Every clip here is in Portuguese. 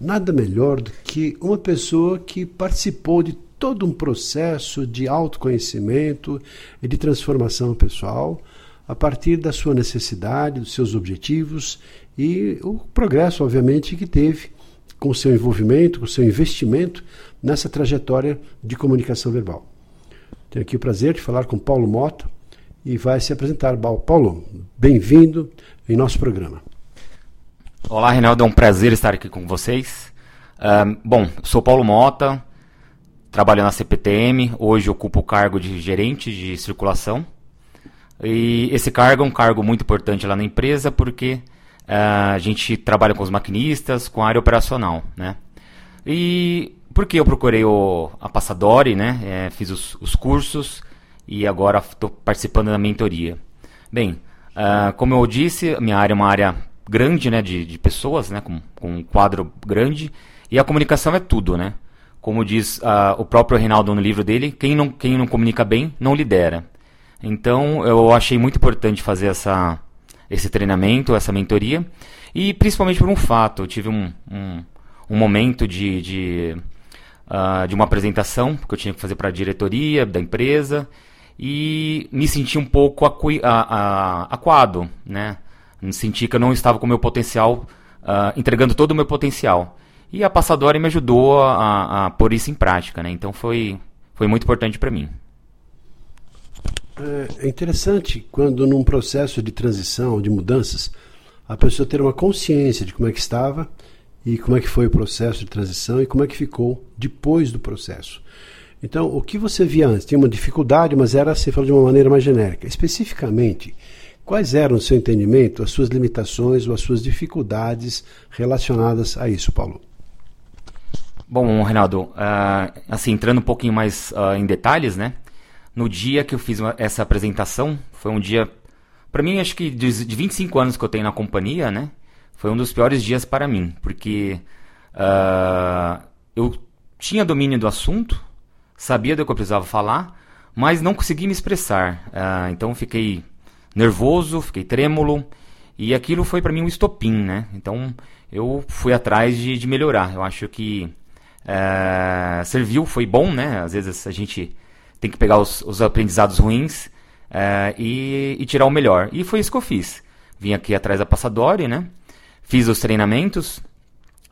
nada melhor do que uma pessoa que participou de todo um processo de autoconhecimento e de transformação pessoal a partir da sua necessidade, dos seus objetivos e o progresso, obviamente, que teve com o seu envolvimento, com o seu investimento nessa trajetória de comunicação verbal. Tenho aqui o prazer de falar com Paulo Mota e vai se apresentar. Paulo, bem-vindo em nosso programa. Olá, Reinaldo, é um prazer estar aqui com vocês. Uh, bom, sou Paulo Mota, trabalho na CPTM, hoje ocupo o cargo de gerente de circulação. E esse cargo é um cargo muito importante lá na empresa porque uh, a gente trabalha com os maquinistas, com a área operacional, né? E por que eu procurei o, a Passadori, né? É, fiz os, os, cursos e agora estou participando da mentoria. Bem, uh, como eu disse, minha área é uma área grande, né, de, de pessoas, né, com, com um quadro grande, e a comunicação é tudo, né? Como diz uh, o próprio Reinaldo no livro dele, quem não, quem não comunica bem, não lidera. Então, eu achei muito importante fazer essa, esse treinamento, essa mentoria, e principalmente por um fato, eu tive um, um, um momento de, de, uh, de uma apresentação que eu tinha que fazer para a diretoria da empresa, e me senti um pouco acu, aquado, né? Senti que eu não estava com o meu potencial, uh, entregando todo o meu potencial. E a Passadora me ajudou a, a pôr isso em prática, né? Então foi, foi muito importante para mim. É, é interessante quando num processo de transição, de mudanças, a pessoa ter uma consciência de como é que estava e como é que foi o processo de transição e como é que ficou depois do processo. Então, o que você via antes? Tinha uma dificuldade, mas era, você falou de uma maneira mais genérica. Especificamente, Quais eram, no seu entendimento, as suas limitações ou as suas dificuldades relacionadas a isso, Paulo? Bom, Reinaldo, uh, assim, entrando um pouquinho mais uh, em detalhes, né? No dia que eu fiz uma, essa apresentação, foi um dia, para mim, acho que de, de 25 anos que eu tenho na companhia, né? Foi um dos piores dias para mim, porque uh, eu tinha domínio do assunto, sabia do que eu precisava falar, mas não conseguia me expressar. então fiquei nervoso, fiquei trêmulo. E aquilo foi para mim um estopim, né? Então eu fui atrás de, de melhorar. Eu acho que é, serviu, foi bom, né? Às vezes a gente tem que pegar os, os aprendizados ruins é, e, e, tirar o melhor. E foi isso que eu fiz. Vim aqui atrás da Passadori, né? Fiz os treinamentos.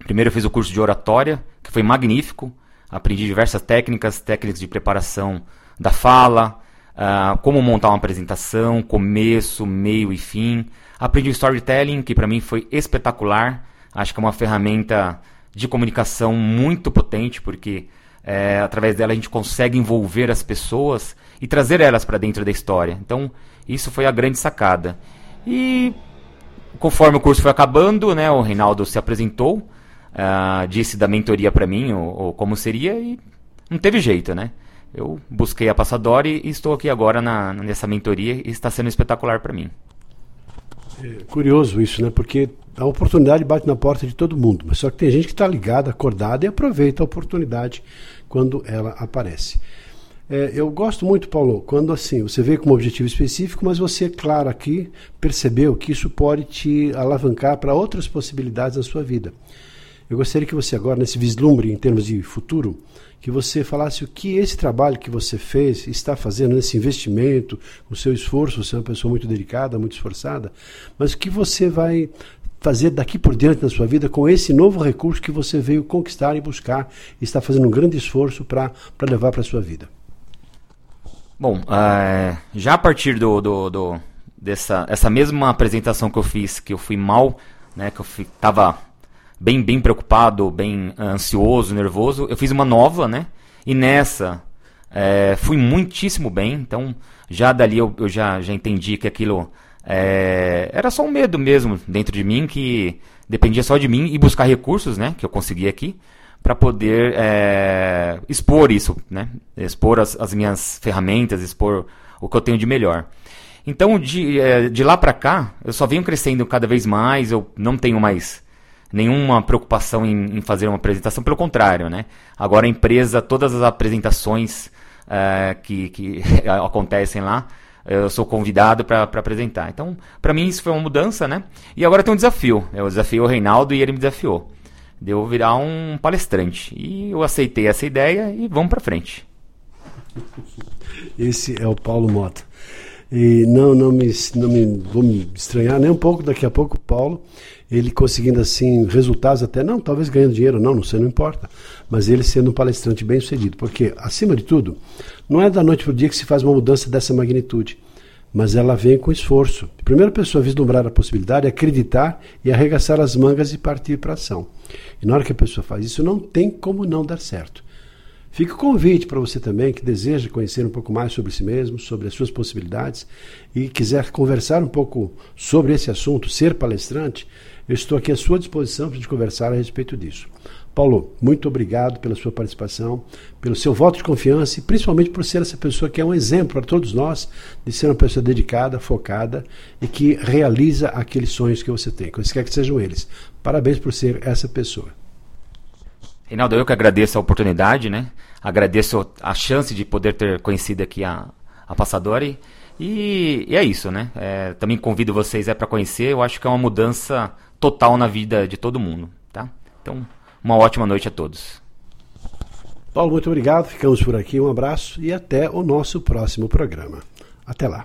Primeiro eu fiz o curso de oratória, que foi magnífico. Aprendi diversas técnicas, técnicas de preparação da fala, uh, como montar uma apresentação, começo, meio e fim. Aprendi o storytelling, que para mim foi espetacular. Acho que é uma ferramenta de comunicação muito potente, porque é, através dela a gente consegue envolver as pessoas e trazer elas para dentro da história. Então, isso foi a grande sacada. E conforme o curso foi acabando, né, o Reinaldo se apresentou, uh, disse da mentoria para mim, ou, ou, como seria, e não teve jeito, né? Eu busquei a Passadori e estou aqui agora na, nessa mentoria e está sendo espetacular para mim. É curioso isso, né? Porque a oportunidade bate na porta de todo mundo, mas só que tem gente que está ligada, acordada e aproveita a oportunidade quando ela aparece. É, eu gosto muito, Paulo, quando assim você vê com um objetivo específico, mas você, claro, aqui percebeu que isso pode te alavancar para outras possibilidades na sua vida. Eu gostaria que você agora, nesse vislumbre em termos de futuro, que você falasse o que esse trabalho que você fez está fazendo nesse investimento, o seu esforço, você é uma pessoa muito dedicada, muito esforçada, mas o que você vai fazer daqui por diante na sua vida com esse novo recurso que você veio conquistar e buscar e está fazendo um grande esforço para levar para a sua vida? Bom, uh, já a partir do, do, do, dessa essa mesma apresentação que eu fiz, que eu fui mal, né, que eu estava bem, bem preocupado, bem ansioso, nervoso. Eu fiz uma nova, né? E nessa é, fui muitíssimo bem. Então, já dali eu, eu já, já entendi que aquilo é, era só um medo mesmo dentro de mim, que dependia só de mim e buscar recursos, né? Que eu consegui aqui para poder é, expor isso, né? expor as, as, minhas ferramentas, expor o que eu tenho de melhor. Então, de, de lá para cá, eu só venho crescendo cada vez mais, eu não tenho mais nenhuma preocupação em, em fazer uma apresentação, pelo contrário, né? Agora a empresa, todas as apresentações é, que, que acontecem lá, eu sou convidado para apresentar. Então, para mim isso foi uma mudança, né? E agora tem um desafio. Eu desafiei o Reinaldo e ele me desafiou. De eu virar um palestrante. E eu aceitei essa ideia e vamos para frente. Esse é o Paulo Mota. E não, não me, não me vou me estranhar nem um pouco daqui a pouco, Paulo, ele conseguindo assim resultados até não, talvez ganhando dinheiro, não, não sei, não importa, mas ele sendo um palestrante bem sucedido, porque acima de tudo, não é da noite para o dia que se faz uma mudança dessa magnitude, mas ela vem com esforço. A primeira pessoa a vislumbrar a possibilidade, acreditar e arregaçar as mangas e partir para a ação. E na hora que a pessoa faz isso, não tem como não dar certo. Fica o convite para você também que deseja conhecer um pouco mais sobre si mesmo, sobre as suas possibilidades e quiser conversar um pouco sobre esse assunto, ser palestrante, eu estou aqui à sua disposição para conversar a respeito disso. Paulo, muito obrigado pela sua participação, pelo seu voto de confiança e principalmente por ser essa pessoa que é um exemplo para todos nós de ser uma pessoa dedicada, focada e que realiza aqueles sonhos que você tem, quaisquer que sejam eles. Parabéns por ser essa pessoa. Reinaldo, eu que agradeço a oportunidade, né? Agradeço a chance de poder ter conhecido aqui a, a Passadori. E, e é isso, né? É, também convido vocês é para conhecer. Eu acho que é uma mudança total na vida de todo mundo, tá? Então, uma ótima noite a todos. Paulo, muito obrigado. Ficamos por aqui. Um abraço e até o nosso próximo programa. Até lá.